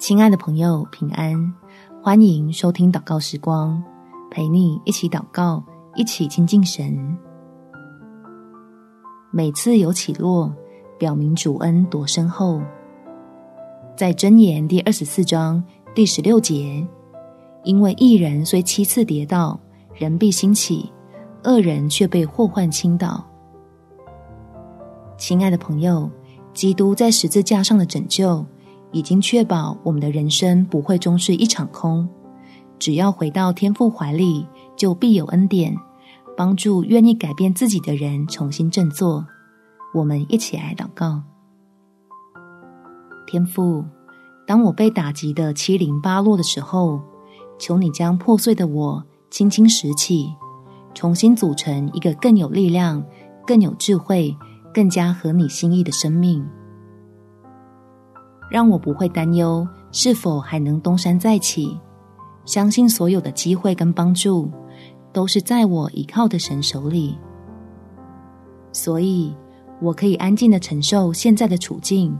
亲爱的朋友，平安！欢迎收听祷告时光，陪你一起祷告，一起亲近神。每次有起落，表明主恩多深厚。在箴言第二十四章第十六节，因为一人虽七次跌倒，人必兴起；恶人却被祸患倾倒。亲爱的朋友，基督在十字架上的拯救。已经确保我们的人生不会终是一场空。只要回到天父怀里，就必有恩典，帮助愿意改变自己的人重新振作。我们一起来祷告：天父，当我被打击得七零八落的时候，求你将破碎的我轻轻拾起，重新组成一个更有力量、更有智慧、更加合你心意的生命。让我不会担忧是否还能东山再起，相信所有的机会跟帮助都是在我依靠的神手里，所以我可以安静的承受现在的处境，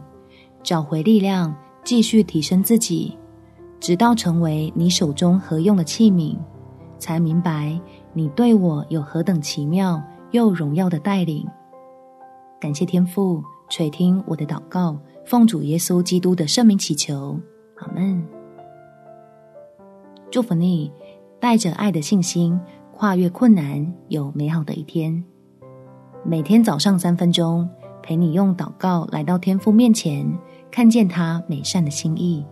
找回力量，继续提升自己，直到成为你手中合用的器皿，才明白你对我有何等奇妙又荣耀的带领。感谢天父垂听我的祷告。奉主耶稣基督的圣名祈求，阿门。祝福你，带着爱的信心跨越困难，有美好的一天。每天早上三分钟，陪你用祷告来到天父面前，看见他美善的心意。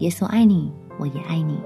耶稣爱你，我也爱你。